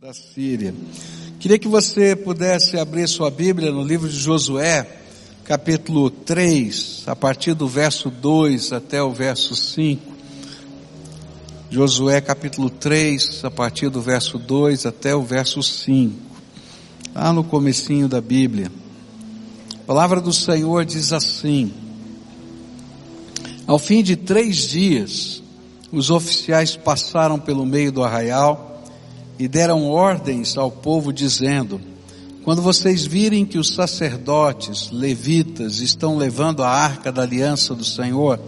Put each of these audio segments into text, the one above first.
da Síria. Queria que você pudesse abrir sua Bíblia no livro de Josué, capítulo 3, a partir do verso 2 até o verso 5. Josué capítulo 3, a partir do verso 2 até o verso 5. Lá no comecinho da Bíblia. A palavra do Senhor diz assim: Ao fim de três dias, os oficiais passaram pelo meio do arraial e deram ordens ao povo dizendo: Quando vocês virem que os sacerdotes, levitas, estão levando a arca da aliança do Senhor,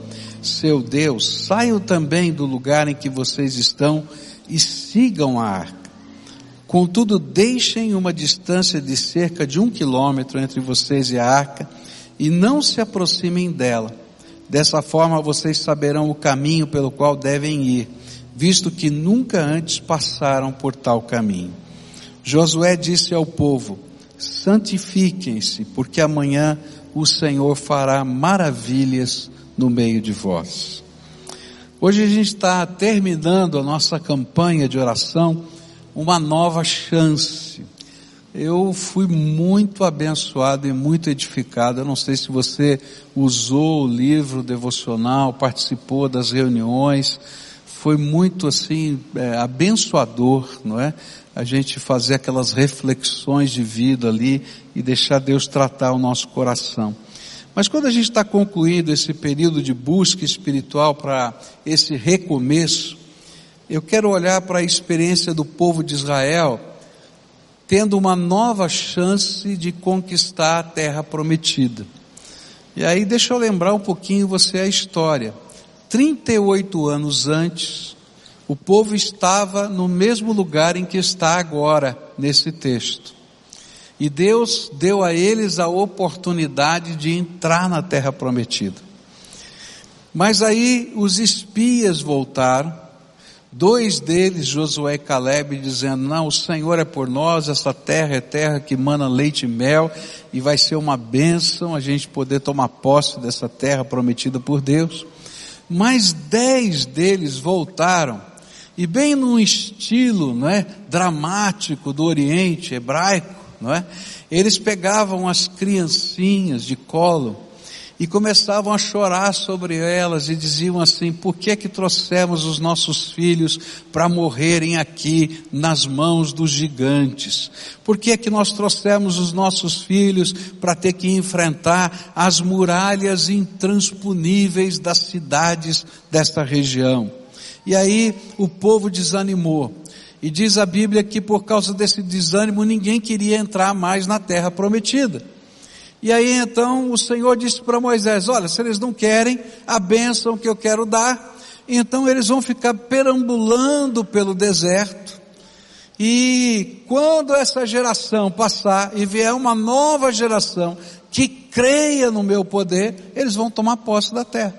seu Deus, saiam também do lugar em que vocês estão e sigam a arca. Contudo, deixem uma distância de cerca de um quilômetro entre vocês e a arca e não se aproximem dela. Dessa forma vocês saberão o caminho pelo qual devem ir visto que nunca antes passaram por tal caminho. Josué disse ao povo: santifiquem-se, porque amanhã o Senhor fará maravilhas no meio de vós. Hoje a gente está terminando a nossa campanha de oração, uma nova chance. Eu fui muito abençoado e muito edificado. Eu não sei se você usou o livro devocional, participou das reuniões foi muito assim é, abençoador, não é? A gente fazer aquelas reflexões de vida ali e deixar Deus tratar o nosso coração. Mas quando a gente está concluindo esse período de busca espiritual para esse recomeço, eu quero olhar para a experiência do povo de Israel, tendo uma nova chance de conquistar a terra prometida. E aí deixa eu lembrar um pouquinho você a história. 38 anos antes, o povo estava no mesmo lugar em que está agora, nesse texto. E Deus deu a eles a oportunidade de entrar na terra prometida. Mas aí os espias voltaram, dois deles, Josué e Caleb, dizendo: Não, o Senhor é por nós, essa terra é terra que mana leite e mel, e vai ser uma bênção a gente poder tomar posse dessa terra prometida por Deus mais dez deles voltaram, e bem num estilo, não é, dramático do Oriente hebraico, não é? Eles pegavam as criancinhas de colo e começavam a chorar sobre elas e diziam assim: por que é que trouxemos os nossos filhos para morrerem aqui nas mãos dos gigantes? Por que é que nós trouxemos os nossos filhos para ter que enfrentar as muralhas intransponíveis das cidades desta região? E aí o povo desanimou. E diz a Bíblia que por causa desse desânimo ninguém queria entrar mais na terra prometida. E aí então o Senhor disse para Moisés: Olha, se eles não querem a bênção que eu quero dar, então eles vão ficar perambulando pelo deserto. E quando essa geração passar e vier uma nova geração que creia no meu poder, eles vão tomar posse da terra.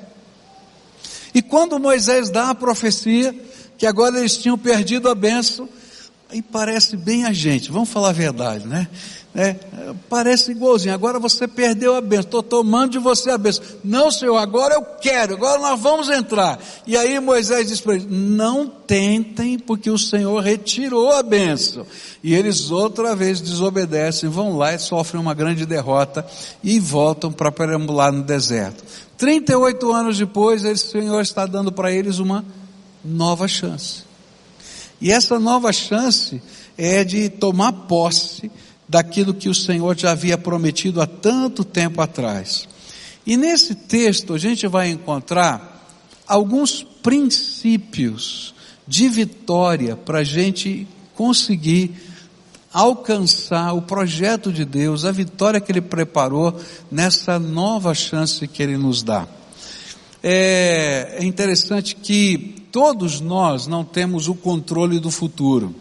E quando Moisés dá a profecia, que agora eles tinham perdido a bênção, aí parece bem a gente, vamos falar a verdade, né? É, parece igualzinho, agora você perdeu a bênção, estou tomando de você a bênção. Não, Senhor, agora eu quero, agora nós vamos entrar. E aí Moisés diz para eles: não tentem, porque o Senhor retirou a bênção. E eles outra vez desobedecem, vão lá e sofrem uma grande derrota e voltam para perambular no deserto. 38 anos depois, o Senhor está dando para eles uma nova chance. E essa nova chance é de tomar posse daquilo que o Senhor já havia prometido há tanto tempo atrás. E nesse texto a gente vai encontrar alguns princípios de vitória para a gente conseguir alcançar o projeto de Deus, a vitória que Ele preparou nessa nova chance que Ele nos dá. É, é interessante que todos nós não temos o controle do futuro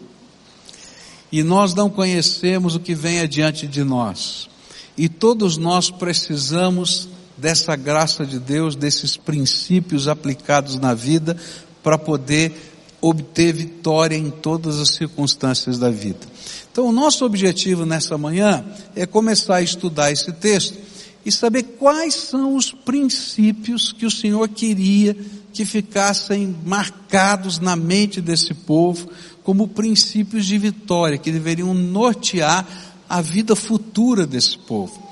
e nós não conhecemos o que vem adiante de nós. E todos nós precisamos dessa graça de Deus, desses princípios aplicados na vida para poder obter vitória em todas as circunstâncias da vida. Então, o nosso objetivo nessa manhã é começar a estudar esse texto e saber quais são os princípios que o Senhor queria que ficassem marcados na mente desse povo como princípios de vitória, que deveriam nortear a vida futura desse povo.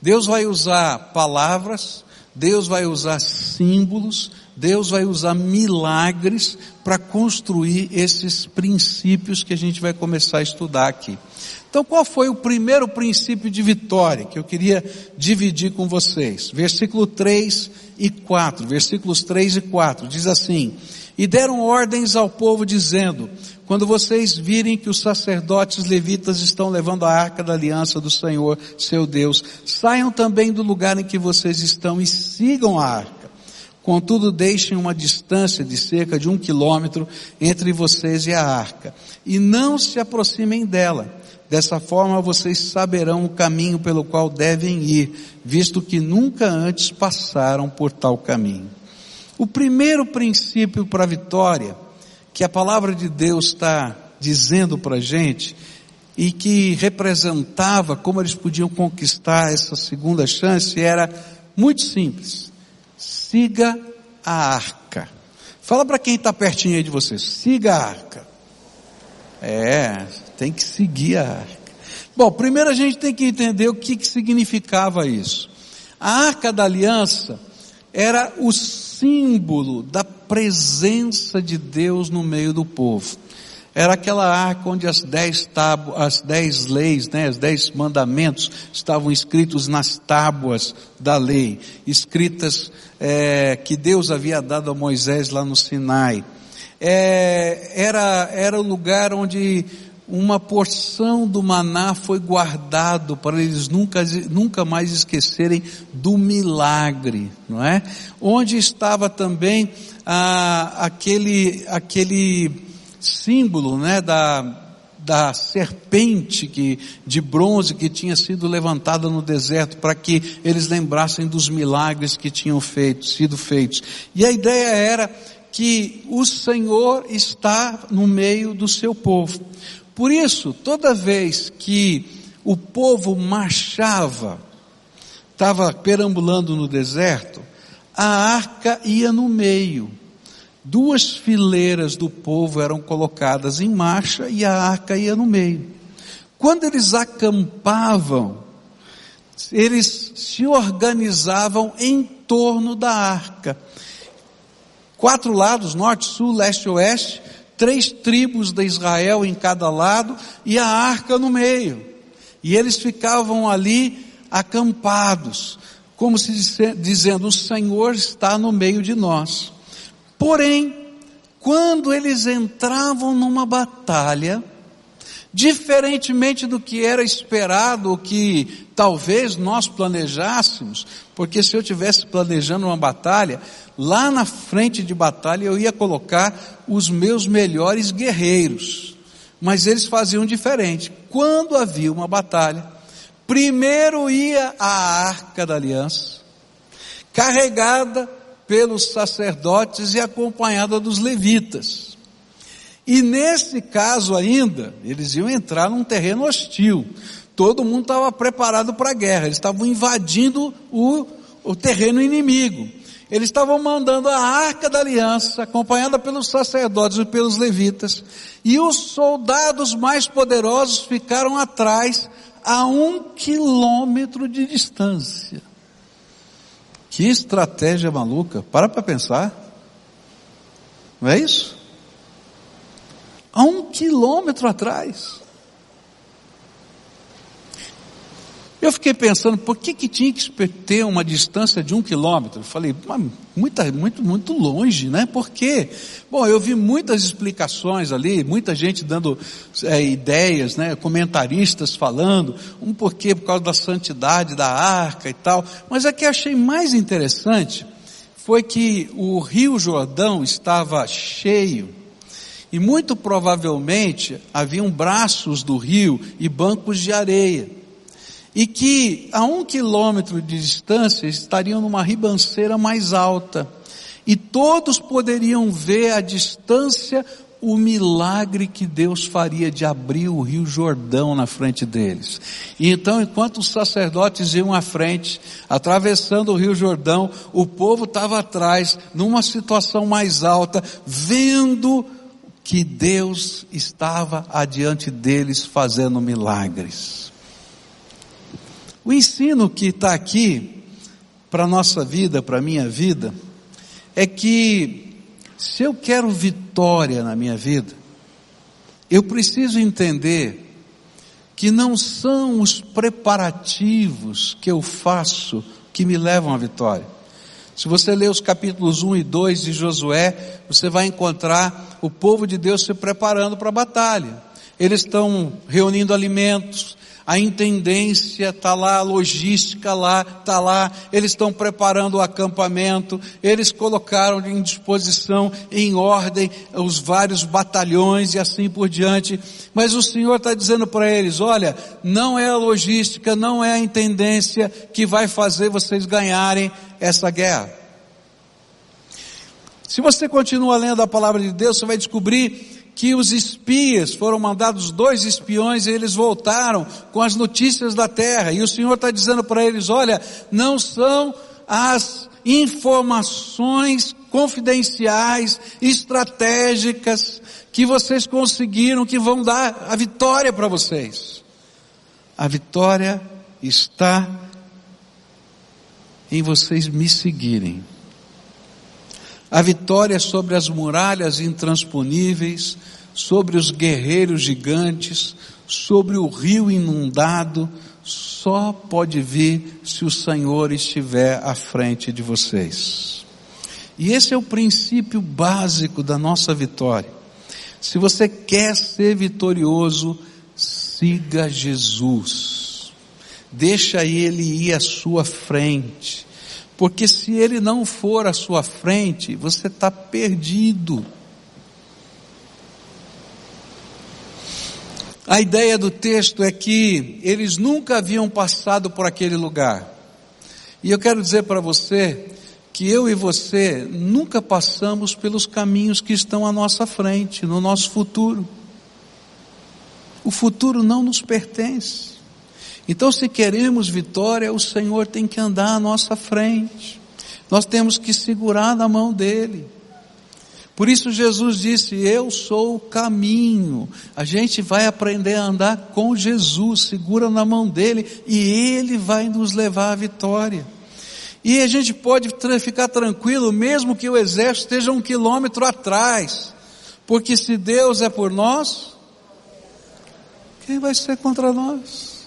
Deus vai usar palavras, Deus vai usar símbolos, Deus vai usar milagres para construir esses princípios que a gente vai começar a estudar aqui. Então, qual foi o primeiro princípio de vitória que eu queria dividir com vocês? Versículo 3 e 4, versículos 3 e 4, diz assim: E deram ordens ao povo dizendo: Quando vocês virem que os sacerdotes levitas estão levando a arca da aliança do Senhor, seu Deus, saiam também do lugar em que vocês estão e sigam a arca. Contudo, deixem uma distância de cerca de um quilômetro entre vocês e a arca, e não se aproximem dela. Dessa forma vocês saberão o caminho pelo qual devem ir, visto que nunca antes passaram por tal caminho. O primeiro princípio para a vitória, que a palavra de Deus está dizendo para a gente, e que representava como eles podiam conquistar essa segunda chance, era muito simples siga a arca. Fala para quem está pertinho aí de você, siga a arca. É, tem que seguir a arca. Bom, primeiro a gente tem que entender o que, que significava isso. A arca da aliança era o símbolo da presença de Deus no meio do povo. Era aquela arca onde as dez, tábuas, as dez leis, né, os dez mandamentos estavam escritos nas tábuas da lei, escritas é, que Deus havia dado a Moisés lá no Sinai. É, era, era o lugar onde uma porção do maná foi guardado para eles nunca, nunca mais esquecerem do milagre, não é? Onde estava também ah, aquele, aquele símbolo, né, da, da serpente que, de bronze que tinha sido levantada no deserto para que eles lembrassem dos milagres que tinham feito, sido feitos. E a ideia era que o Senhor está no meio do seu povo. Por isso, toda vez que o povo marchava, estava perambulando no deserto, a arca ia no meio. Duas fileiras do povo eram colocadas em marcha e a arca ia no meio. Quando eles acampavam, eles se organizavam em torno da arca. Quatro lados, norte, sul, leste e oeste, três tribos de Israel em cada lado e a arca no meio. E eles ficavam ali acampados, como se dizendo, o Senhor está no meio de nós. Porém, quando eles entravam numa batalha, diferentemente do que era esperado, o que talvez nós planejássemos, porque se eu tivesse planejando uma batalha, lá na frente de batalha eu ia colocar os meus melhores guerreiros. Mas eles faziam diferente. Quando havia uma batalha, primeiro ia a arca da aliança, carregada pelos sacerdotes e acompanhada dos levitas. E nesse caso ainda, eles iam entrar num terreno hostil. Todo mundo estava preparado para a guerra, eles estavam invadindo o, o terreno inimigo. Eles estavam mandando a arca da aliança, acompanhada pelos sacerdotes e pelos levitas, e os soldados mais poderosos ficaram atrás, a um quilômetro de distância. Que estratégia maluca. Para para pensar. Não é isso? A um quilômetro atrás. Eu fiquei pensando, por que, que tinha que ter uma distância de um quilômetro? Eu falei, muita, muito, muito longe, né? Por quê? Bom, eu vi muitas explicações ali, muita gente dando é, ideias, né? Comentaristas falando, um porquê por causa da santidade da arca e tal. Mas a que achei mais interessante foi que o Rio Jordão estava cheio e muito provavelmente haviam braços do rio e bancos de areia e que a um quilômetro de distância estariam numa ribanceira mais alta, e todos poderiam ver a distância o milagre que Deus faria de abrir o rio Jordão na frente deles. E então, enquanto os sacerdotes iam à frente, atravessando o rio Jordão, o povo estava atrás, numa situação mais alta, vendo que Deus estava adiante deles fazendo milagres. O ensino que está aqui para a nossa vida, para a minha vida, é que se eu quero vitória na minha vida, eu preciso entender que não são os preparativos que eu faço que me levam à vitória. Se você ler os capítulos 1 e 2 de Josué, você vai encontrar o povo de Deus se preparando para a batalha. Eles estão reunindo alimentos, a intendência está lá, a logística lá, está lá, eles estão preparando o acampamento, eles colocaram em disposição, em ordem, os vários batalhões e assim por diante. Mas o Senhor está dizendo para eles, olha, não é a logística, não é a intendência que vai fazer vocês ganharem essa guerra. Se você continua lendo a palavra de Deus, você vai descobrir que os espias foram mandados dois espiões e eles voltaram com as notícias da terra. E o Senhor está dizendo para eles: olha, não são as informações confidenciais, estratégicas que vocês conseguiram que vão dar a vitória para vocês. A vitória está em vocês me seguirem. A vitória sobre as muralhas intransponíveis, sobre os guerreiros gigantes, sobre o rio inundado, só pode vir se o Senhor estiver à frente de vocês. E esse é o princípio básico da nossa vitória. Se você quer ser vitorioso, siga Jesus. Deixa ele ir à sua frente. Porque se ele não for à sua frente, você está perdido. A ideia do texto é que eles nunca haviam passado por aquele lugar. E eu quero dizer para você que eu e você nunca passamos pelos caminhos que estão à nossa frente, no nosso futuro. O futuro não nos pertence. Então, se queremos vitória, o Senhor tem que andar à nossa frente. Nós temos que segurar na mão dele. Por isso Jesus disse: Eu sou o caminho. A gente vai aprender a andar com Jesus, segura na mão dele e ele vai nos levar à vitória. E a gente pode ficar tranquilo, mesmo que o exército esteja um quilômetro atrás, porque se Deus é por nós, quem vai ser contra nós?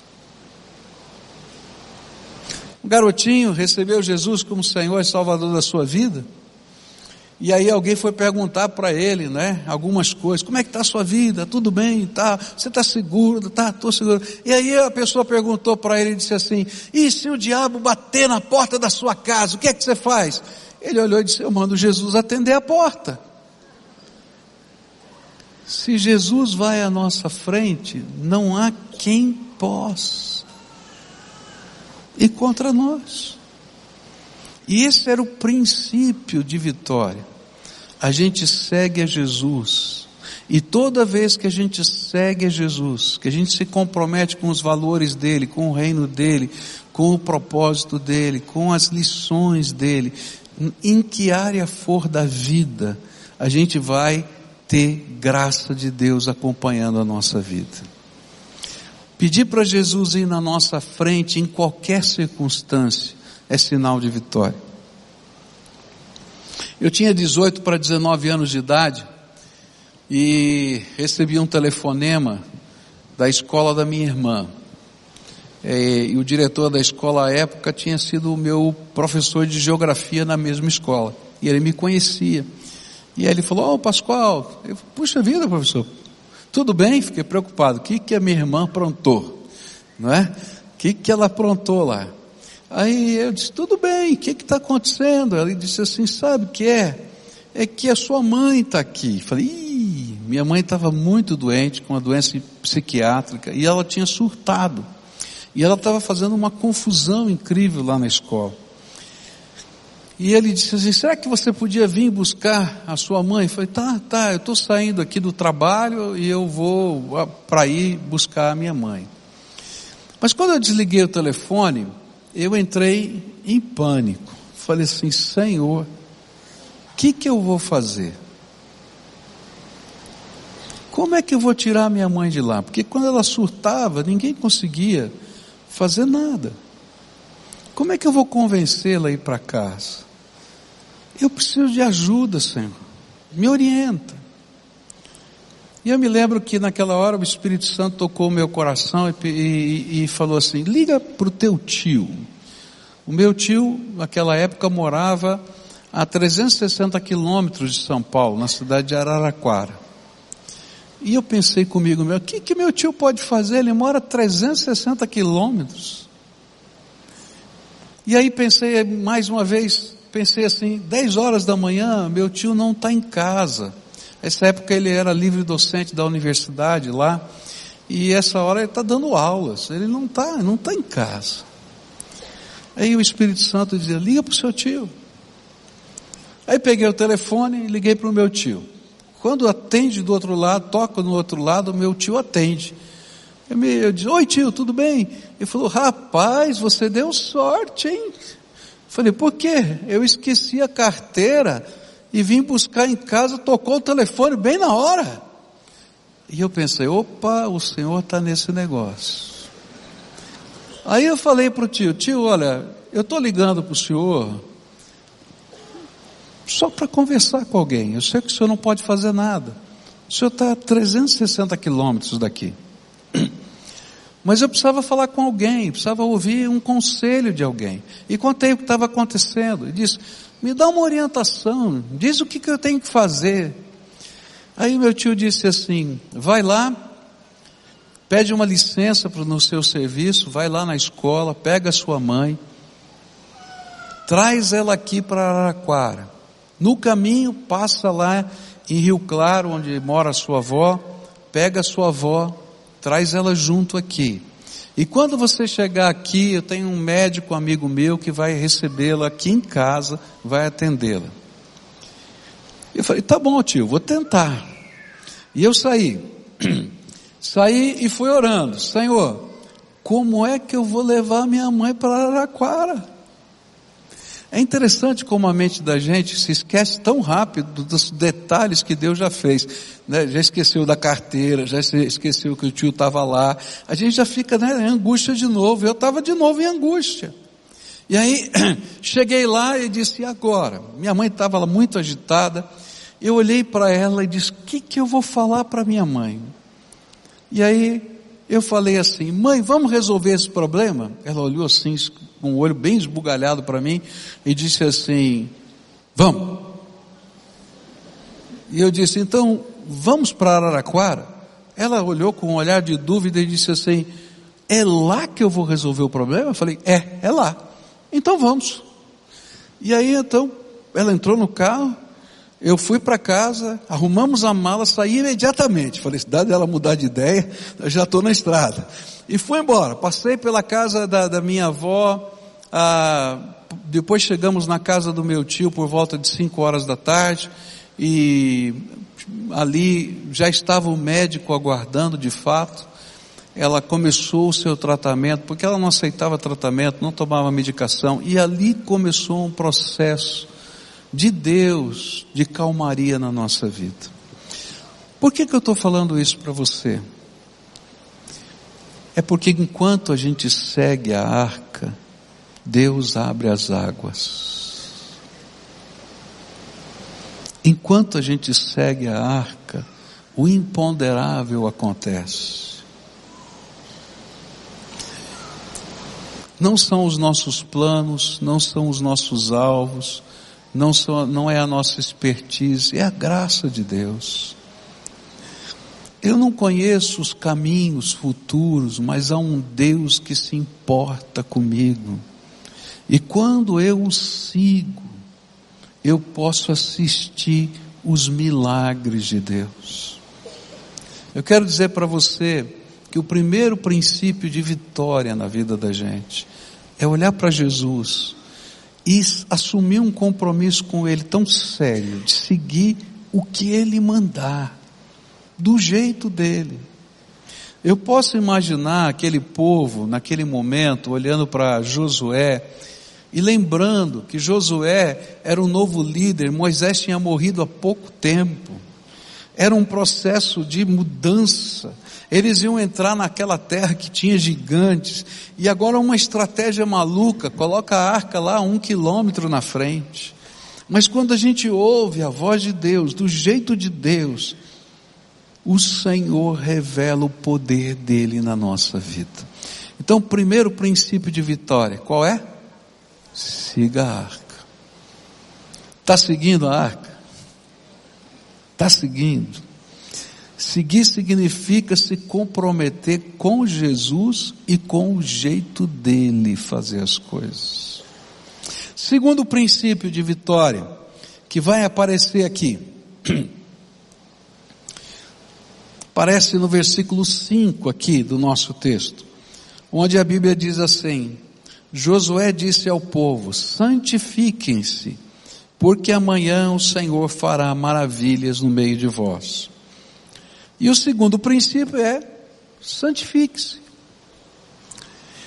Um garotinho recebeu Jesus como Senhor e Salvador da sua vida. E aí alguém foi perguntar para ele, né, algumas coisas. Como é que está a sua vida? Tudo bem? Tá? Você está seguro? Tá? Estou seguro. E aí a pessoa perguntou para ele e disse assim: E se o diabo bater na porta da sua casa, o que é que você faz? Ele olhou e disse: Eu mando Jesus atender a porta. Se Jesus vai à nossa frente, não há quem possa e contra nós. E esse era o princípio de vitória. A gente segue a Jesus. E toda vez que a gente segue a Jesus, que a gente se compromete com os valores dele, com o reino dele, com o propósito dele, com as lições dele, em que área for da vida, a gente vai ter graça de Deus acompanhando a nossa vida. Pedir para Jesus ir na nossa frente em qualquer circunstância é sinal de vitória. Eu tinha 18 para 19 anos de idade e recebi um telefonema da escola da minha irmã. É, e o diretor da escola à época tinha sido o meu professor de geografia na mesma escola. E ele me conhecia. E ele falou, ô oh, Pascoal, eu, puxa vida professor, tudo bem? Fiquei preocupado. O que, que a minha irmã aprontou? Não é? O que, que ela aprontou lá? Aí eu disse, tudo bem, o que está acontecendo? Ela disse assim, sabe o que é? É que a sua mãe está aqui. Falei, Ih, minha mãe estava muito doente, com uma doença psiquiátrica, e ela tinha surtado. E ela estava fazendo uma confusão incrível lá na escola. E ele disse assim: será que você podia vir buscar a sua mãe? Eu falei: tá, tá, eu estou saindo aqui do trabalho e eu vou ah, para ir buscar a minha mãe. Mas quando eu desliguei o telefone, eu entrei em pânico. Falei assim: Senhor, o que, que eu vou fazer? Como é que eu vou tirar minha mãe de lá? Porque quando ela surtava, ninguém conseguia fazer nada. Como é que eu vou convencê-la a ir para casa? Eu preciso de ajuda, Senhor. Me orienta. E eu me lembro que naquela hora o Espírito Santo tocou o meu coração e, e, e falou assim: liga para o teu tio. O meu tio, naquela época, morava a 360 quilômetros de São Paulo, na cidade de Araraquara. E eu pensei comigo, meu, o que, que meu tio pode fazer? Ele mora a 360 quilômetros. E aí pensei mais uma vez, pensei assim, 10 horas da manhã, meu tio não está em casa. Essa época ele era livre docente da universidade lá, e essa hora ele está dando aulas, ele não está, não está em casa. Aí o Espírito Santo dizia, liga para o seu tio. Aí peguei o telefone e liguei para o meu tio. Quando atende do outro lado, toca no outro lado, meu tio atende. Eu, me, eu disse, oi tio, tudo bem? Ele falou, rapaz, você deu sorte, hein? Falei, por quê? Eu esqueci a carteira e vim buscar em casa, tocou o telefone bem na hora. E eu pensei, opa, o senhor está nesse negócio. Aí eu falei para o tio, tio, olha, eu estou ligando para o senhor só para conversar com alguém. Eu sei que o senhor não pode fazer nada. O senhor está a 360 quilômetros daqui. Mas eu precisava falar com alguém, precisava ouvir um conselho de alguém. E contei o que estava acontecendo. E disse: Me dá uma orientação, diz o que, que eu tenho que fazer. Aí meu tio disse assim: Vai lá, pede uma licença no seu serviço, vai lá na escola, pega sua mãe, traz ela aqui para Araraquara. No caminho, passa lá em Rio Claro, onde mora a sua avó, pega a sua avó, traz ela junto aqui. E quando você chegar aqui, eu tenho um médico amigo meu que vai recebê-la aqui em casa, vai atendê-la. Eu falei, tá bom tio, vou tentar. E eu saí. saí e fui orando, Senhor, como é que eu vou levar minha mãe para Araraquara? É interessante como a mente da gente se esquece tão rápido dos detalhes que Deus já fez. Né? Já esqueceu da carteira, já esqueceu que o tio estava lá. A gente já fica né, em angústia de novo. Eu estava de novo em angústia. E aí, cheguei lá e disse, e agora? Minha mãe estava muito agitada. Eu olhei para ela e disse, o que, que eu vou falar para minha mãe? E aí, eu falei assim, mãe, vamos resolver esse problema? Ela olhou assim, com o olho bem esbugalhado para mim, e disse assim, vamos. E eu disse, então, vamos para Araraquara? Ela olhou com um olhar de dúvida e disse assim, é lá que eu vou resolver o problema? Eu falei, é, é lá. Então vamos. E aí então, ela entrou no carro, eu fui para casa, arrumamos a mala, saí imediatamente. Falei, se dá dela mudar de ideia, já estou na estrada. E fui embora. Passei pela casa da, da minha avó. Ah, depois chegamos na casa do meu tio por volta de 5 horas da tarde. E ali já estava o médico aguardando de fato. Ela começou o seu tratamento, porque ela não aceitava tratamento, não tomava medicação. E ali começou um processo de Deus, de calmaria na nossa vida. Por que, que eu estou falando isso para você? É porque enquanto a gente segue a arca, Deus abre as águas. Enquanto a gente segue a arca, o imponderável acontece. Não são os nossos planos, não são os nossos alvos, não, só, não é a nossa expertise, é a graça de Deus. Eu não conheço os caminhos futuros, mas há um Deus que se importa comigo. E quando eu o sigo, eu posso assistir os milagres de Deus. Eu quero dizer para você que o primeiro princípio de vitória na vida da gente é olhar para Jesus e assumir um compromisso com Ele tão sério, de seguir o que Ele mandar, do jeito dele. Eu posso imaginar aquele povo, naquele momento, olhando para Josué e lembrando que Josué era um novo líder, Moisés tinha morrido há pouco tempo. Era um processo de mudança. Eles iam entrar naquela terra que tinha gigantes, e agora uma estratégia maluca, coloca a arca lá um quilômetro na frente. Mas quando a gente ouve a voz de Deus, do jeito de Deus, o Senhor revela o poder dele na nossa vida. Então, primeiro princípio de vitória, qual é? Siga a arca. Está seguindo a arca? Está seguindo. Seguir significa se comprometer com Jesus e com o jeito dele fazer as coisas. Segundo princípio de vitória, que vai aparecer aqui. Aparece no versículo 5 aqui do nosso texto, onde a Bíblia diz assim: Josué disse ao povo: santifiquem-se, porque amanhã o Senhor fará maravilhas no meio de vós. E o segundo princípio é: santifique-se.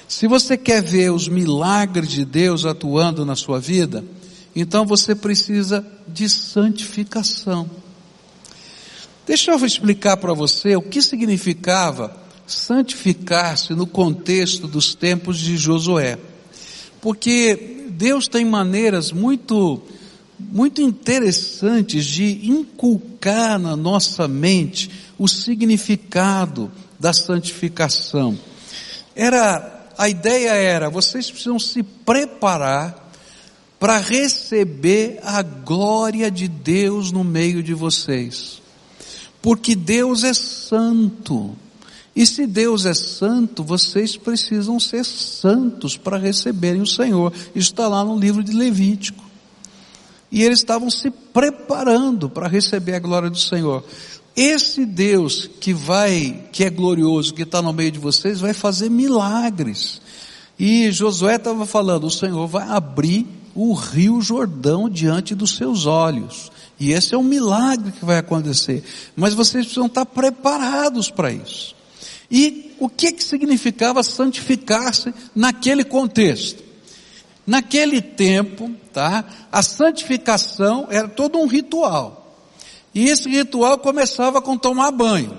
Se você quer ver os milagres de Deus atuando na sua vida, então você precisa de santificação. Deixa eu explicar para você o que significava santificar-se no contexto dos tempos de Josué. Porque Deus tem maneiras muito muito interessantes de inculcar na nossa mente o significado da santificação. Era a ideia era, vocês precisam se preparar para receber a glória de Deus no meio de vocês porque Deus é santo. E se Deus é santo, vocês precisam ser santos para receberem o Senhor. Isso está lá no livro de Levítico. E eles estavam se preparando para receber a glória do Senhor. Esse Deus que vai, que é glorioso, que está no meio de vocês, vai fazer milagres. E Josué estava falando, o Senhor vai abrir o rio Jordão diante dos seus olhos. E esse é um milagre que vai acontecer. Mas vocês precisam estar preparados para isso. E o que que significava santificar-se naquele contexto? Naquele tempo, tá? A santificação era todo um ritual. E esse ritual começava com tomar banho.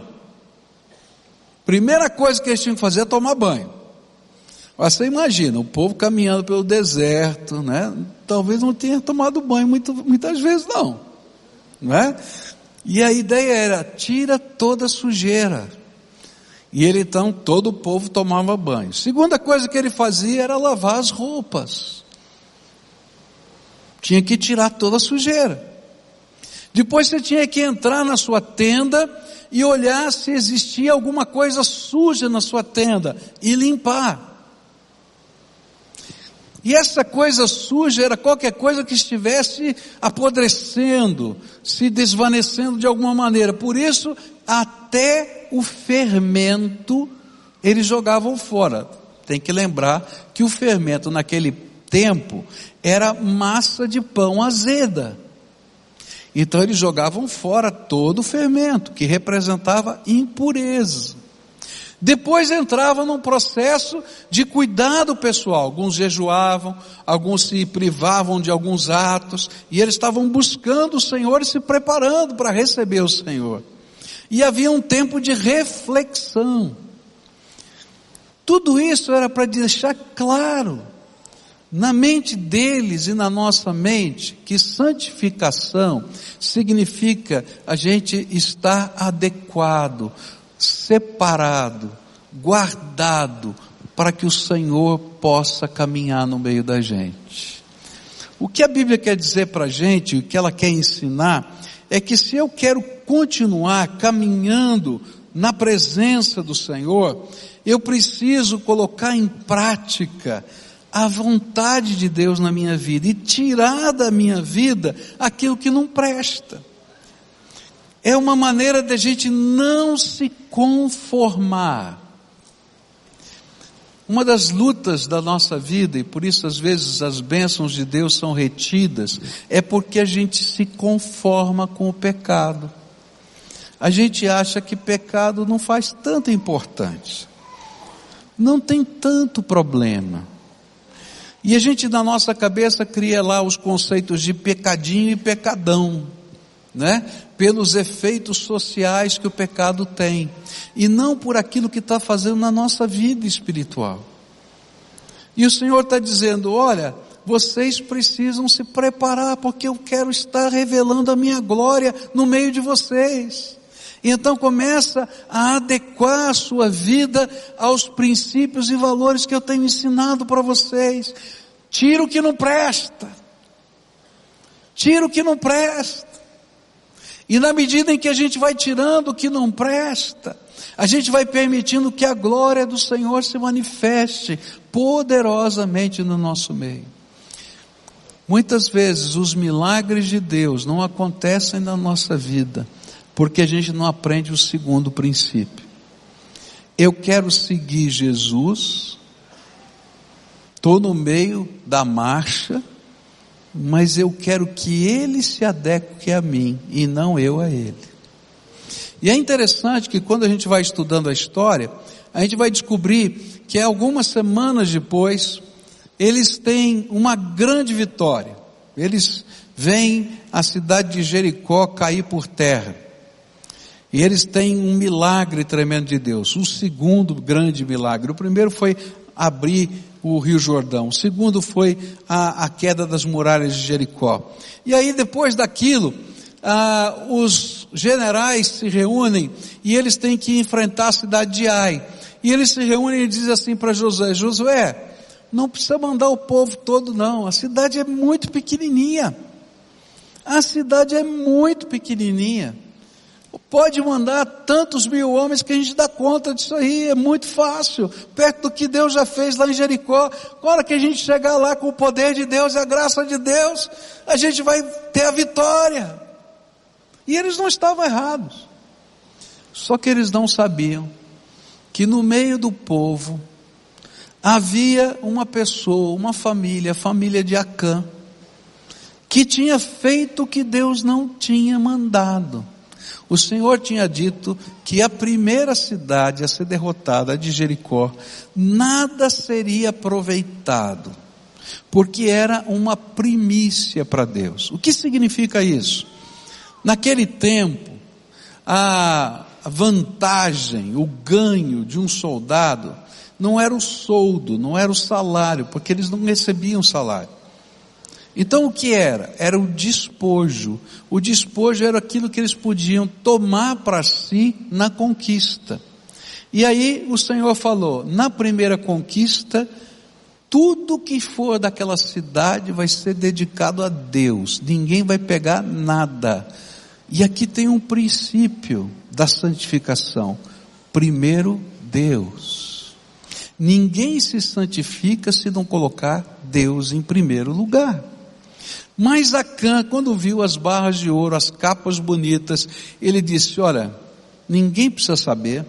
Primeira coisa que eles tinham que fazer é tomar banho. Você imagina, o povo caminhando pelo deserto, né? Talvez não tenha tomado banho muito, muitas vezes não não é? E a ideia era, tira toda a sujeira. E ele então, todo o povo tomava banho. Segunda coisa que ele fazia era lavar as roupas. Tinha que tirar toda a sujeira. Depois você tinha que entrar na sua tenda e olhar se existia alguma coisa suja na sua tenda e limpar. E essa coisa suja era qualquer coisa que estivesse apodrecendo, se desvanecendo de alguma maneira. Por isso, até o fermento eles jogavam fora. Tem que lembrar que o fermento naquele tempo era massa de pão azeda. Então eles jogavam fora todo o fermento, que representava impureza. Depois entrava num processo de cuidado pessoal. Alguns jejuavam, alguns se privavam de alguns atos, e eles estavam buscando o Senhor e se preparando para receber o Senhor. E havia um tempo de reflexão. Tudo isso era para deixar claro na mente deles e na nossa mente que santificação significa a gente estar adequado, separado, guardado, para que o Senhor possa caminhar no meio da gente. O que a Bíblia quer dizer para a gente, o que ela quer ensinar, é que se eu quero continuar caminhando na presença do Senhor, eu preciso colocar em prática a vontade de Deus na minha vida e tirar da minha vida aquilo que não presta é uma maneira de a gente não se conformar. Uma das lutas da nossa vida, e por isso às vezes as bênçãos de Deus são retidas, é porque a gente se conforma com o pecado. A gente acha que pecado não faz tanta importância. Não tem tanto problema. E a gente na nossa cabeça cria lá os conceitos de pecadinho e pecadão, né? Pelos efeitos sociais que o pecado tem, e não por aquilo que está fazendo na nossa vida espiritual. E o Senhor está dizendo: olha, vocês precisam se preparar, porque eu quero estar revelando a minha glória no meio de vocês. Então começa a adequar a sua vida aos princípios e valores que eu tenho ensinado para vocês. Tira o que não presta. Tira o que não presta. E na medida em que a gente vai tirando o que não presta, a gente vai permitindo que a glória do Senhor se manifeste poderosamente no nosso meio. Muitas vezes os milagres de Deus não acontecem na nossa vida porque a gente não aprende o segundo princípio. Eu quero seguir Jesus, estou no meio da marcha, mas eu quero que ele se adeque a mim e não eu a ele. E é interessante que quando a gente vai estudando a história, a gente vai descobrir que algumas semanas depois, eles têm uma grande vitória. Eles veem a cidade de Jericó cair por terra. E eles têm um milagre tremendo de Deus. O segundo grande milagre. O primeiro foi abrir o Rio Jordão. O segundo foi a, a queda das muralhas de Jericó. E aí depois daquilo, ah, os generais se reúnem e eles têm que enfrentar a cidade de Ai. E eles se reúnem e dizem assim para Josué, Josué, não precisa mandar o povo todo não, a cidade é muito pequenininha. A cidade é muito pequenininha. Pode mandar tantos mil homens que a gente dá conta disso aí, é muito fácil, perto do que Deus já fez lá em Jericó. Na hora que a gente chegar lá com o poder de Deus e a graça de Deus, a gente vai ter a vitória. E eles não estavam errados. Só que eles não sabiam que no meio do povo havia uma pessoa, uma família, a família de Acã, que tinha feito o que Deus não tinha mandado. O Senhor tinha dito que a primeira cidade a ser derrotada, a de Jericó, nada seria aproveitado, porque era uma primícia para Deus. O que significa isso? Naquele tempo, a vantagem, o ganho de um soldado não era o soldo, não era o salário, porque eles não recebiam salário. Então o que era? Era o despojo. O despojo era aquilo que eles podiam tomar para si na conquista. E aí o Senhor falou: na primeira conquista, tudo que for daquela cidade vai ser dedicado a Deus, ninguém vai pegar nada. E aqui tem um princípio da santificação: primeiro Deus. Ninguém se santifica se não colocar Deus em primeiro lugar. Mas Acã, quando viu as barras de ouro, as capas bonitas, ele disse: Olha, ninguém precisa saber.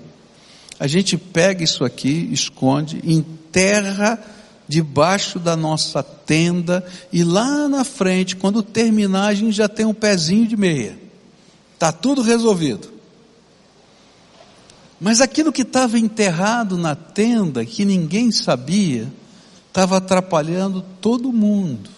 A gente pega isso aqui, esconde, enterra debaixo da nossa tenda e lá na frente, quando terminar, a gente já tem um pezinho de meia. Está tudo resolvido. Mas aquilo que estava enterrado na tenda, que ninguém sabia, estava atrapalhando todo mundo.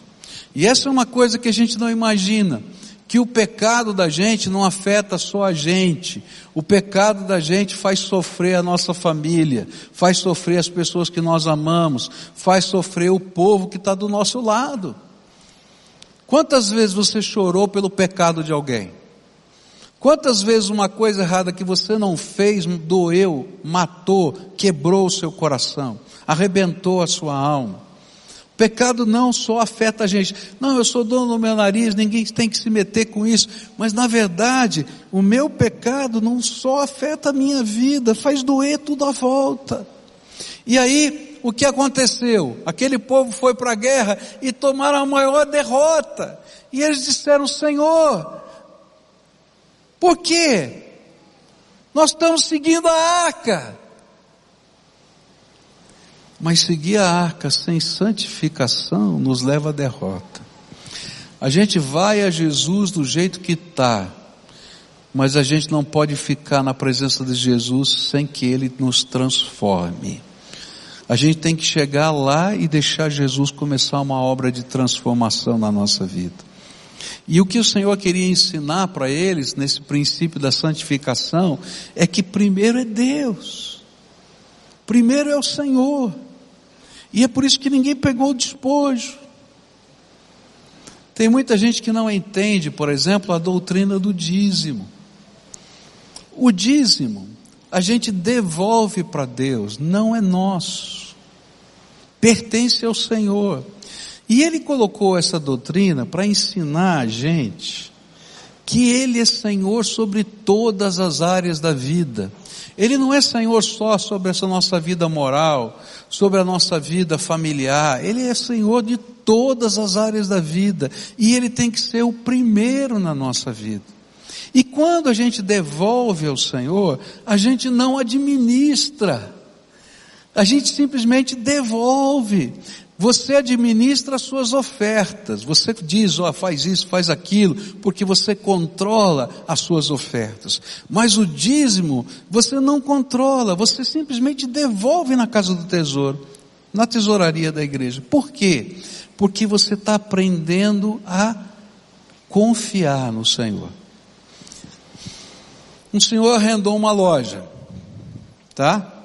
E essa é uma coisa que a gente não imagina, que o pecado da gente não afeta só a gente, o pecado da gente faz sofrer a nossa família, faz sofrer as pessoas que nós amamos, faz sofrer o povo que está do nosso lado. Quantas vezes você chorou pelo pecado de alguém? Quantas vezes uma coisa errada que você não fez doeu, matou, quebrou o seu coração, arrebentou a sua alma? Pecado não só afeta a gente. Não, eu sou dono do meu nariz, ninguém tem que se meter com isso. Mas na verdade, o meu pecado não só afeta a minha vida, faz doer tudo à volta. E aí, o que aconteceu? Aquele povo foi para a guerra e tomaram a maior derrota. E eles disseram: Senhor, por quê? Nós estamos seguindo a arca. Mas seguir a arca sem santificação nos leva à derrota. A gente vai a Jesus do jeito que está, mas a gente não pode ficar na presença de Jesus sem que Ele nos transforme. A gente tem que chegar lá e deixar Jesus começar uma obra de transformação na nossa vida. E o que o Senhor queria ensinar para eles nesse princípio da santificação é que primeiro é Deus. Primeiro é o Senhor. E é por isso que ninguém pegou o despojo. Tem muita gente que não entende, por exemplo, a doutrina do dízimo. O dízimo, a gente devolve para Deus, não é nosso. Pertence ao Senhor. E ele colocou essa doutrina para ensinar a gente que ele é Senhor sobre todas as áreas da vida. Ele não é Senhor só sobre essa nossa vida moral, sobre a nossa vida familiar. Ele é Senhor de todas as áreas da vida. E Ele tem que ser o primeiro na nossa vida. E quando a gente devolve ao Senhor, a gente não administra. A gente simplesmente devolve. Você administra as suas ofertas. Você diz, ó, oh, faz isso, faz aquilo, porque você controla as suas ofertas. Mas o dízimo, você não controla, você simplesmente devolve na casa do tesouro, na tesouraria da igreja. Por quê? Porque você está aprendendo a confiar no Senhor. Um senhor arrendou uma loja, tá?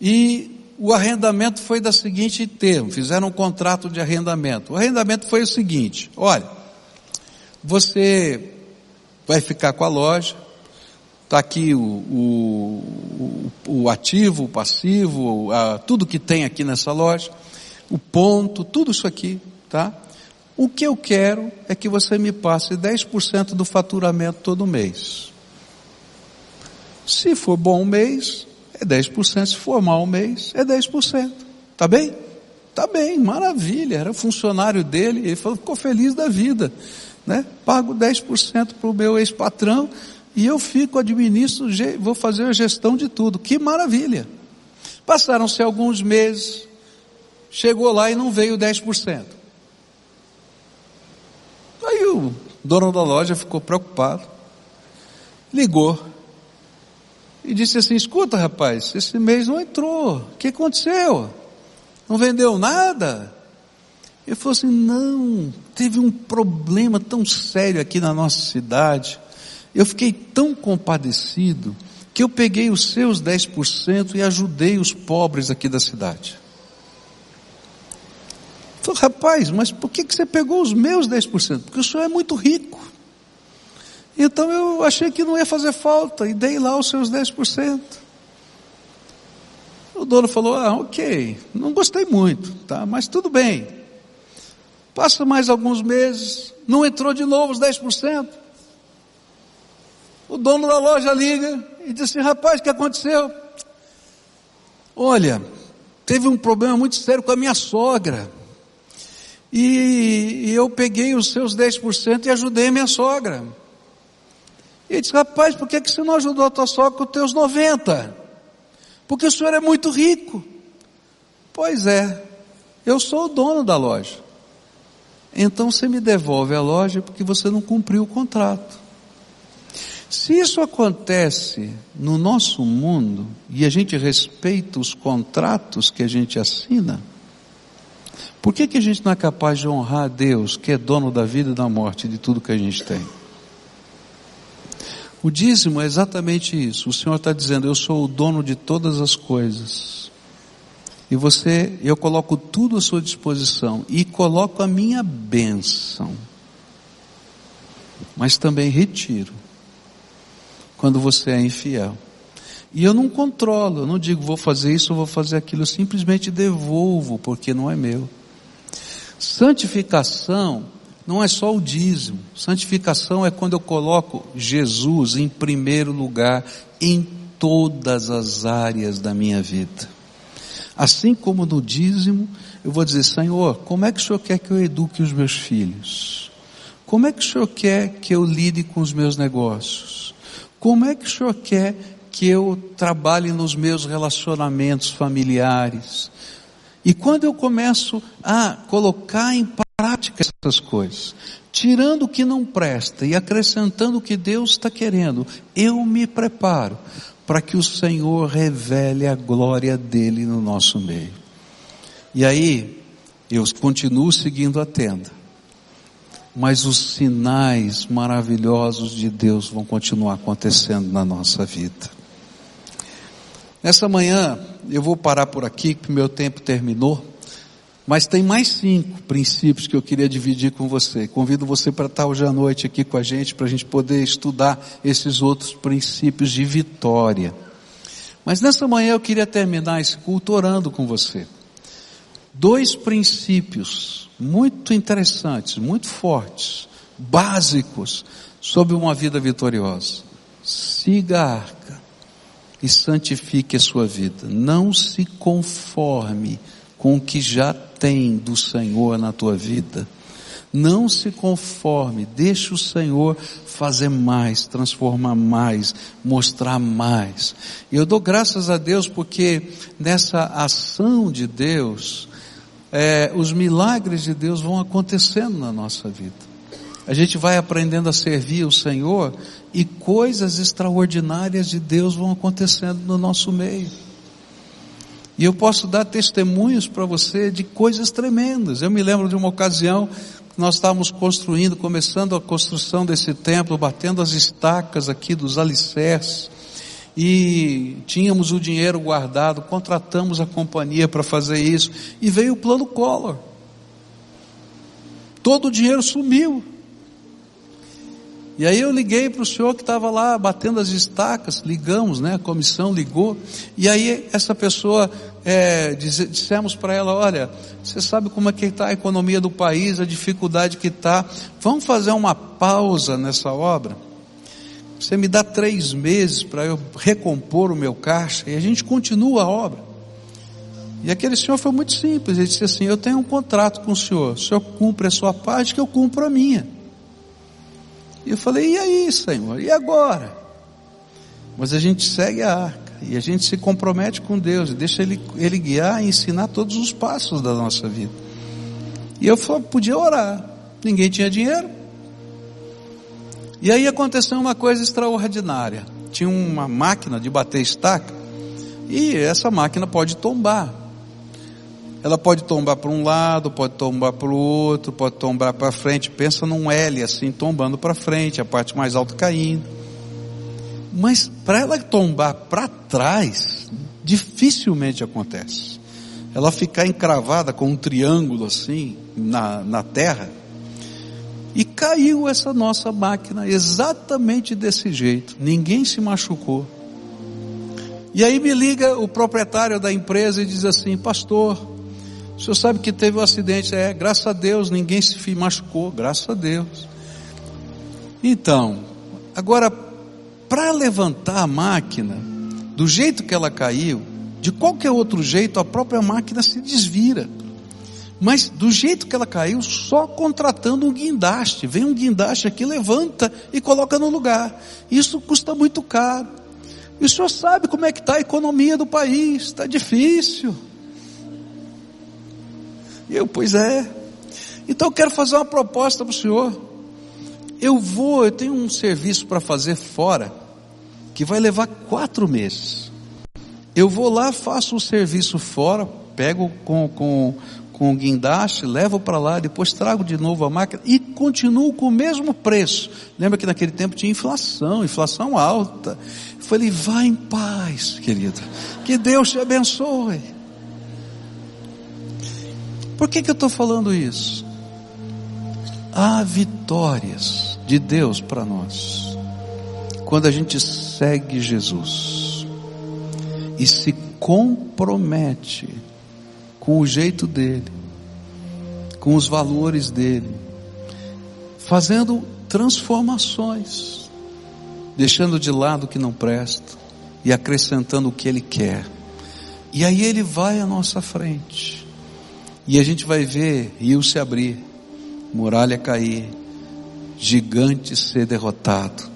E o arrendamento foi da seguinte termo, fizeram um contrato de arrendamento. O arrendamento foi o seguinte, olha, você vai ficar com a loja, está aqui o, o, o, ativo, o passivo, a, tudo que tem aqui nessa loja, o ponto, tudo isso aqui, tá? O que eu quero é que você me passe 10% do faturamento todo mês. Se for bom mês, é 10%. Se for mal um mês, é 10%. Tá bem? Tá bem, maravilha. Era funcionário dele, ele falou, ficou feliz da vida. Né? Pago 10% para o meu ex-patrão e eu fico, administro, vou fazer a gestão de tudo. Que maravilha. Passaram-se alguns meses, chegou lá e não veio 10%. Aí o dono da loja ficou preocupado, ligou e disse assim: Escuta, rapaz, esse mês não entrou, o que aconteceu? Não vendeu nada? Ele falou assim: Não, teve um problema tão sério aqui na nossa cidade. Eu fiquei tão compadecido que eu peguei os seus 10% e ajudei os pobres aqui da cidade. Falei, rapaz, mas por que, que você pegou os meus 10%? Porque o senhor é muito rico. Então eu achei que não ia fazer falta e dei lá os seus 10%. O dono falou: Ah, ok, não gostei muito, tá? Mas tudo bem. Passa mais alguns meses, não entrou de novo os 10%. O dono da loja liga e diz assim: Rapaz, o que aconteceu? Olha, teve um problema muito sério com a minha sogra. E, e eu peguei os seus 10% e ajudei a minha sogra. Ele disse, rapaz, por que, que você não ajudou a tua sogra com os teus 90? Porque o senhor é muito rico. Pois é, eu sou o dono da loja. Então você me devolve a loja porque você não cumpriu o contrato. Se isso acontece no nosso mundo e a gente respeita os contratos que a gente assina, por que, que a gente não é capaz de honrar a Deus, que é dono da vida e da morte de tudo que a gente tem? O dízimo é exatamente isso. O Senhor está dizendo: Eu sou o dono de todas as coisas. E você, eu coloco tudo à sua disposição e coloco a minha bênção. Mas também retiro quando você é infiel. E eu não controlo, eu não digo vou fazer isso ou vou fazer aquilo, eu simplesmente devolvo porque não é meu. Santificação não é só o dízimo. Santificação é quando eu coloco Jesus em primeiro lugar em todas as áreas da minha vida. Assim como no dízimo, eu vou dizer, Senhor, como é que o Senhor quer que eu eduque os meus filhos? Como é que o Senhor quer que eu lide com os meus negócios? Como é que o Senhor quer que eu trabalhe nos meus relacionamentos familiares? E quando eu começo a colocar em prática essas coisas, tirando o que não presta e acrescentando o que Deus está querendo, eu me preparo para que o Senhor revele a glória dele no nosso meio. E aí, eu continuo seguindo a tenda, mas os sinais maravilhosos de Deus vão continuar acontecendo na nossa vida. Nessa manhã, eu vou parar por aqui, que meu tempo terminou. Mas tem mais cinco princípios que eu queria dividir com você. Convido você para estar hoje à noite aqui com a gente, para a gente poder estudar esses outros princípios de vitória. Mas nessa manhã eu queria terminar esse culto orando com você. Dois princípios muito interessantes, muito fortes, básicos, sobre uma vida vitoriosa. Siga a arca e santifique a sua vida. Não se conforme com o que já tem do Senhor na tua vida. Não se conforme, deixe o Senhor fazer mais, transformar mais, mostrar mais. E eu dou graças a Deus porque nessa ação de Deus, é, os milagres de Deus vão acontecendo na nossa vida. A gente vai aprendendo a servir o Senhor e coisas extraordinárias de Deus vão acontecendo no nosso meio. E eu posso dar testemunhos para você de coisas tremendas. Eu me lembro de uma ocasião nós estávamos construindo, começando a construção desse templo, batendo as estacas aqui dos alicerces. E tínhamos o dinheiro guardado, contratamos a companhia para fazer isso. E veio o plano Collor. Todo o dinheiro sumiu. E aí eu liguei para o senhor que estava lá batendo as estacas, ligamos, né? A comissão ligou. E aí essa pessoa, é, dissemos para ela, olha, você sabe como é que está a economia do país, a dificuldade que está. Vamos fazer uma pausa nessa obra? Você me dá três meses para eu recompor o meu caixa e a gente continua a obra. E aquele senhor foi muito simples, ele disse assim, eu tenho um contrato com o senhor, o senhor cumpre a sua parte que eu cumpro a minha. E eu falei, e aí, Senhor? E agora? Mas a gente segue a arca e a gente se compromete com Deus deixa Ele, Ele guiar e ensinar todos os passos da nossa vida. E eu podia orar. Ninguém tinha dinheiro. E aí aconteceu uma coisa extraordinária. Tinha uma máquina de bater estaca e essa máquina pode tombar. Ela pode tombar para um lado, pode tombar para o outro, pode tombar para frente. Pensa num L assim, tombando para frente, a parte mais alta caindo. Mas para ela tombar para trás, dificilmente acontece. Ela ficar encravada com um triângulo assim na, na terra. E caiu essa nossa máquina exatamente desse jeito. Ninguém se machucou. E aí me liga o proprietário da empresa e diz assim: Pastor, o senhor sabe que teve um acidente, é, graças a Deus, ninguém se machucou, graças a Deus. Então, agora, para levantar a máquina, do jeito que ela caiu, de qualquer outro jeito, a própria máquina se desvira. Mas do jeito que ela caiu, só contratando um guindaste. Vem um guindaste aqui, levanta e coloca no lugar. Isso custa muito caro. E o senhor sabe como é que está a economia do país, está difícil. E eu, pois é. Então eu quero fazer uma proposta para o senhor. Eu vou, eu tenho um serviço para fazer fora, que vai levar quatro meses. Eu vou lá, faço o serviço fora, pego com, com, com o guindaste, levo para lá, depois trago de novo a máquina e continuo com o mesmo preço. Lembra que naquele tempo tinha inflação, inflação alta. Eu falei, vá em paz, querido. Que Deus te abençoe. Por que, que eu estou falando isso? Há vitórias de Deus para nós quando a gente segue Jesus e se compromete com o jeito dele, com os valores dele, fazendo transformações, deixando de lado o que não presta e acrescentando o que ele quer. E aí ele vai à nossa frente. E a gente vai ver rio se abrir, muralha cair, gigante ser derrotado,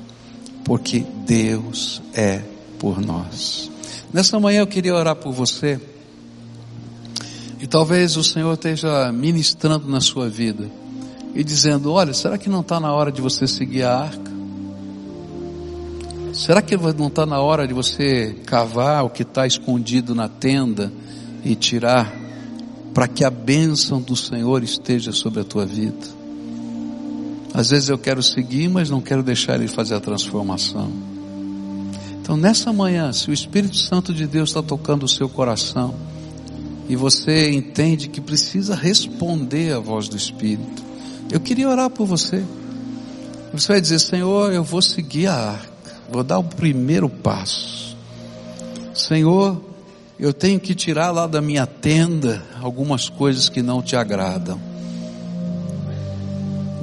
porque Deus é por nós. Nessa manhã eu queria orar por você. E talvez o Senhor esteja ministrando na sua vida e dizendo: Olha, será que não está na hora de você seguir a arca? Será que não está na hora de você cavar o que está escondido na tenda e tirar para que a bênção do Senhor esteja sobre a tua vida? Às vezes eu quero seguir, mas não quero deixar Ele fazer a transformação. Então nessa manhã, se o Espírito Santo de Deus está tocando o seu coração, e você entende que precisa responder à voz do Espírito, eu queria orar por você. Você vai dizer, Senhor, eu vou seguir a arca. Vou dar o primeiro passo. Senhor, eu tenho que tirar lá da minha tenda algumas coisas que não te agradam.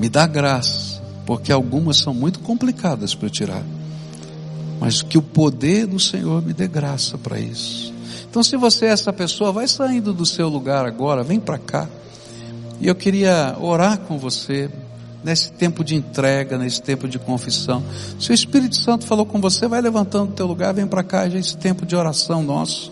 Me dá graça, porque algumas são muito complicadas para tirar. Mas que o poder do Senhor me dê graça para isso. Então, se você é essa pessoa, vai saindo do seu lugar agora, vem para cá. E eu queria orar com você, nesse tempo de entrega, nesse tempo de confissão. Se o Espírito Santo falou com você, vai levantando do teu lugar, vem para cá, já esse tempo de oração nosso.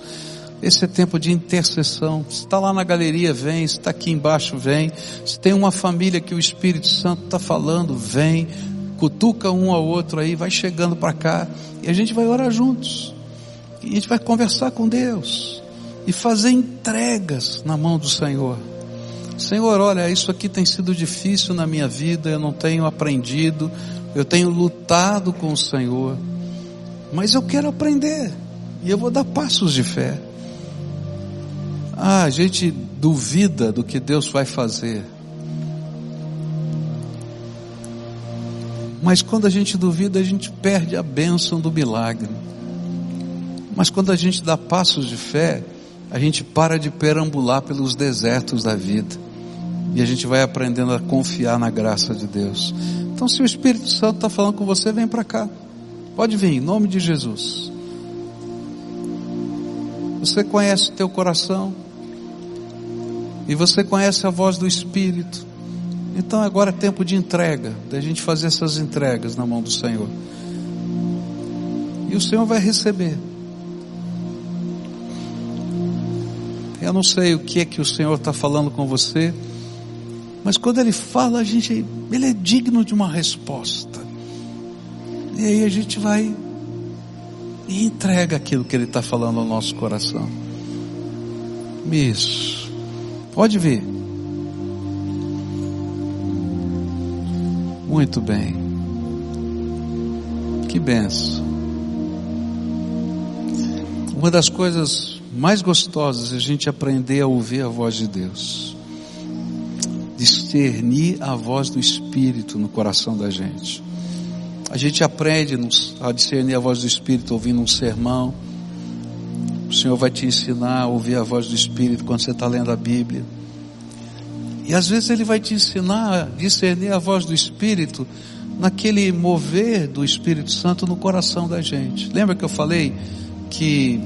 Esse é tempo de intercessão. Se está lá na galeria, vem. Se está aqui embaixo, vem. Se tem uma família que o Espírito Santo está falando, vem. Cutuca um ao outro aí, vai chegando para cá. E a gente vai orar juntos. E a gente vai conversar com Deus. E fazer entregas na mão do Senhor. Senhor, olha, isso aqui tem sido difícil na minha vida, eu não tenho aprendido, eu tenho lutado com o Senhor, mas eu quero aprender, e eu vou dar passos de fé. Ah, a gente duvida do que Deus vai fazer. Mas quando a gente duvida, a gente perde a bênção do milagre. Mas quando a gente dá passos de fé, a gente para de perambular pelos desertos da vida. E a gente vai aprendendo a confiar na graça de Deus. Então, se o Espírito Santo está falando com você, vem para cá. Pode vir, em nome de Jesus. Você conhece o teu coração. E você conhece a voz do Espírito. Então agora é tempo de entrega, da gente fazer essas entregas na mão do Senhor. E o Senhor vai receber. Eu não sei o que é que o Senhor está falando com você. Mas quando ele fala, a gente, ele é digno de uma resposta. E aí a gente vai e entrega aquilo que ele está falando ao nosso coração. Isso. Pode vir. Muito bem. Que benção. Uma das coisas mais gostosas é a gente aprender a ouvir a voz de Deus discernir a voz do Espírito no coração da gente. A gente aprende a discernir a voz do Espírito ouvindo um sermão. O Senhor vai te ensinar a ouvir a voz do Espírito quando você está lendo a Bíblia. E às vezes Ele vai te ensinar a discernir a voz do Espírito naquele mover do Espírito Santo no coração da gente. Lembra que eu falei que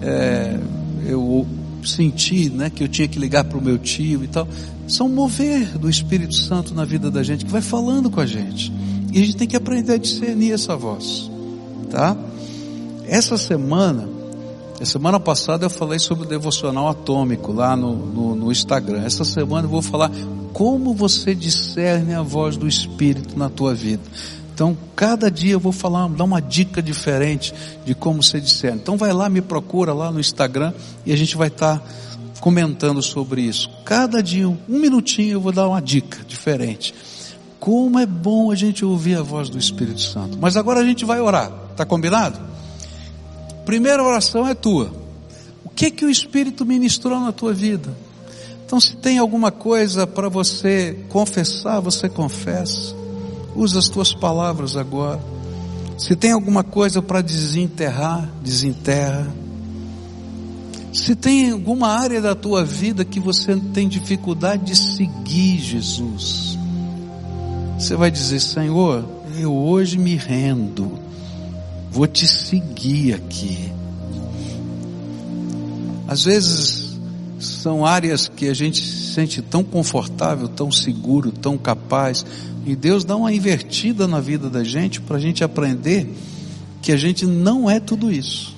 é, eu senti né, que eu tinha que ligar para o meu tio e tal são mover do Espírito Santo na vida da gente, que vai falando com a gente. E a gente tem que aprender a discernir essa voz, tá? Essa semana, a semana passada eu falei sobre o devocional atômico lá no, no, no Instagram. Essa semana eu vou falar como você discerne a voz do Espírito na tua vida. Então, cada dia eu vou falar, dar uma dica diferente de como você discerne. Então, vai lá, me procura lá no Instagram e a gente vai estar tá comentando sobre isso. Cada dia, um minutinho, eu vou dar uma dica diferente. Como é bom a gente ouvir a voz do Espírito Santo. Mas agora a gente vai orar. Tá combinado? Primeira oração é tua. O que que o Espírito ministrou na tua vida? Então, se tem alguma coisa para você confessar, você confessa. Usa as tuas palavras agora. Se tem alguma coisa para desenterrar, desenterra. Se tem alguma área da tua vida que você tem dificuldade de seguir Jesus, você vai dizer: Senhor, eu hoje me rendo, vou te seguir aqui. Às vezes são áreas que a gente se sente tão confortável, tão seguro, tão capaz, e Deus dá uma invertida na vida da gente para a gente aprender que a gente não é tudo isso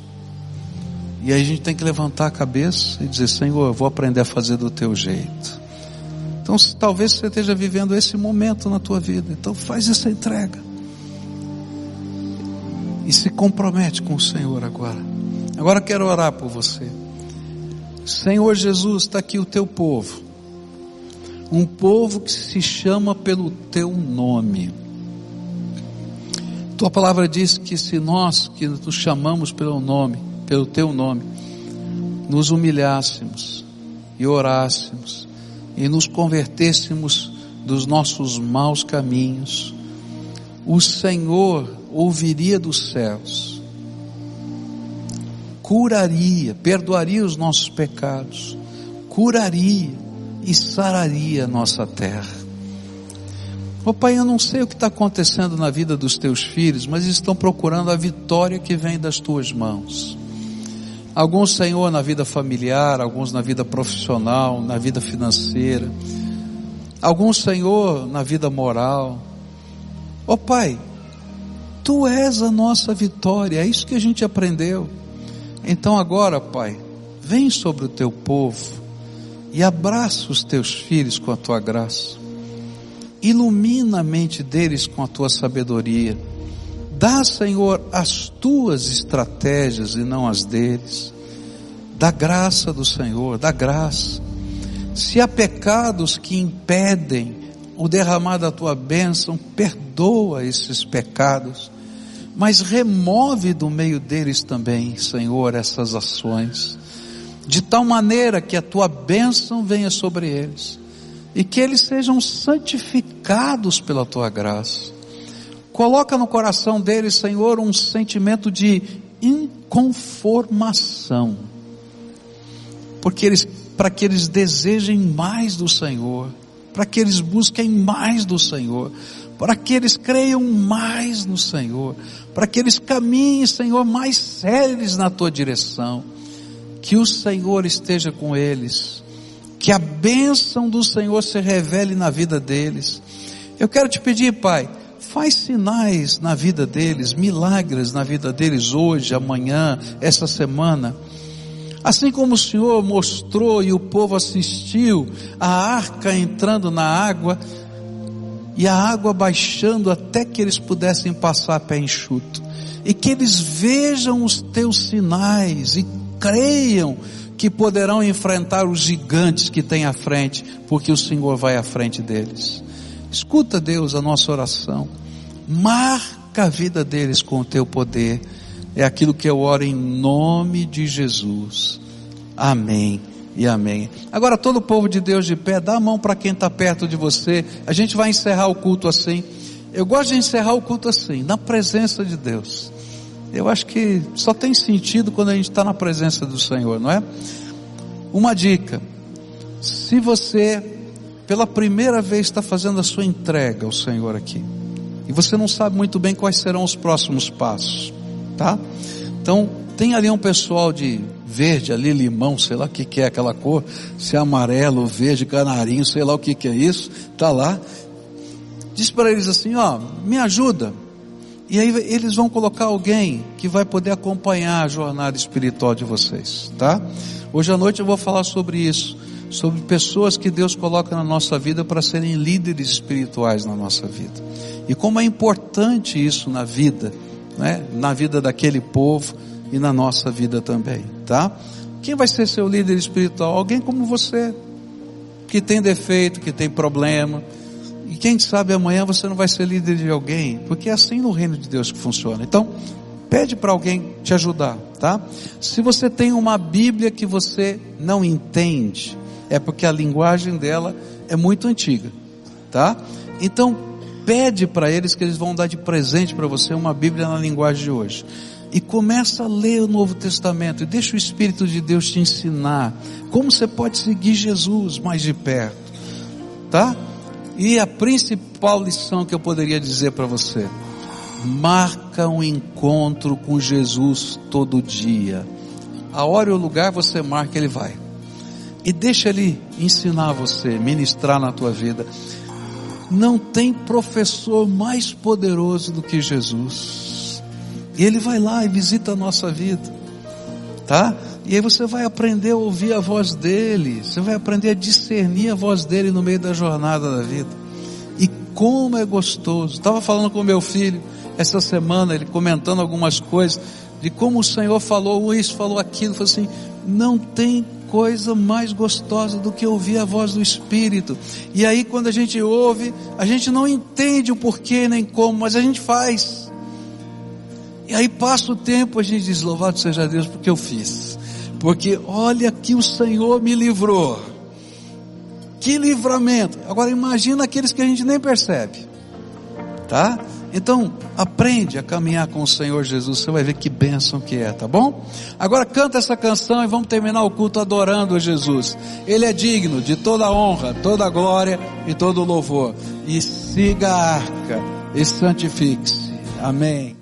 E aí a gente tem que levantar a cabeça e dizer: Senhor, eu vou aprender a fazer do teu jeito. Então, talvez você esteja vivendo esse momento na tua vida. Então, faz essa entrega. E se compromete com o Senhor agora. Agora quero orar por você. Senhor Jesus, está aqui o teu povo. Um povo que se chama pelo teu nome. Tua palavra diz que se nós que nos chamamos pelo nome, pelo teu nome, nos humilhássemos e orássemos e nos convertêssemos dos nossos maus caminhos, o Senhor ouviria dos céus, curaria, perdoaria os nossos pecados, curaria e sararia a nossa terra. Ô oh, Pai, eu não sei o que está acontecendo na vida dos teus filhos, mas estão procurando a vitória que vem das tuas mãos. Alguns, Senhor, na vida familiar, alguns na vida profissional, na vida financeira. Alguns, Senhor, na vida moral. Ó oh, Pai, Tu és a nossa vitória, é isso que a gente aprendeu. Então agora, Pai, vem sobre o Teu povo e abraça os Teus filhos com a Tua graça. Ilumina a mente deles com a Tua sabedoria Dá, Senhor, as tuas estratégias e não as deles. Da graça do Senhor, da graça. Se há pecados que impedem o derramar da tua bênção, perdoa esses pecados, mas remove do meio deles também, Senhor, essas ações, de tal maneira que a tua bênção venha sobre eles e que eles sejam santificados pela tua graça Coloca no coração deles, Senhor, um sentimento de inconformação. Porque eles, para que eles desejem mais do Senhor, para que eles busquem mais do Senhor, para que eles creiam mais no Senhor, para que eles caminhem, Senhor, mais sérios na tua direção. Que o Senhor esteja com eles, que a bênção do Senhor se revele na vida deles. Eu quero te pedir, Pai, faz sinais na vida deles, milagres na vida deles hoje, amanhã, essa semana. Assim como o Senhor mostrou e o povo assistiu a arca entrando na água e a água baixando até que eles pudessem passar pé enxuto. E que eles vejam os teus sinais e creiam que poderão enfrentar os gigantes que têm à frente, porque o Senhor vai à frente deles. Escuta, Deus, a nossa oração. Marca a vida deles com o teu poder. É aquilo que eu oro em nome de Jesus. Amém e amém. Agora todo o povo de Deus de pé, dá a mão para quem está perto de você. A gente vai encerrar o culto assim. Eu gosto de encerrar o culto assim, na presença de Deus. Eu acho que só tem sentido quando a gente está na presença do Senhor, não é? Uma dica: se você pela primeira vez está fazendo a sua entrega ao Senhor aqui, e você não sabe muito bem quais serão os próximos passos, tá? Então, tem ali um pessoal de verde, ali limão, sei lá o que, que é aquela cor, se é amarelo, verde, canarinho, sei lá o que, que é isso, tá lá. Diz para eles assim, ó, me ajuda. E aí eles vão colocar alguém que vai poder acompanhar a jornada espiritual de vocês, tá? Hoje à noite eu vou falar sobre isso, sobre pessoas que Deus coloca na nossa vida para serem líderes espirituais na nossa vida. E como é importante isso na vida, né? na vida daquele povo e na nossa vida também, tá? Quem vai ser seu líder espiritual? Alguém como você, que tem defeito, que tem problema. E quem sabe amanhã você não vai ser líder de alguém, porque é assim no reino de Deus que funciona. Então, pede para alguém te ajudar, tá? Se você tem uma Bíblia que você não entende, é porque a linguagem dela é muito antiga, tá? Então, pede para eles que eles vão dar de presente para você uma Bíblia na linguagem de hoje. E começa a ler o Novo Testamento e deixa o Espírito de Deus te ensinar como você pode seguir Jesus mais de perto. Tá? E a principal lição que eu poderia dizer para você: marca um encontro com Jesus todo dia. A hora e o lugar você marca, ele vai. E deixa ele ensinar você, ministrar na tua vida. Não tem professor mais poderoso do que Jesus. E ele vai lá e visita a nossa vida. Tá? E aí você vai aprender a ouvir a voz dele, você vai aprender a discernir a voz dele no meio da jornada da vida. E como é gostoso. Estava falando com meu filho essa semana, ele comentando algumas coisas de como o Senhor falou isso, falou aquilo, falou assim: não tem coisa mais gostosa do que ouvir a voz do Espírito. E aí quando a gente ouve, a gente não entende o porquê nem como, mas a gente faz. E aí passa o tempo, a gente diz, louvado seja Deus porque eu fiz. Porque olha que o Senhor me livrou. Que livramento. Agora imagina aqueles que a gente nem percebe. Tá? Então, aprende a caminhar com o Senhor Jesus, você vai ver que bênção que é, tá bom? Agora canta essa canção e vamos terminar o culto adorando Jesus. Ele é digno de toda a honra, toda a glória e todo o louvor. E siga a arca e santifique-se. Amém.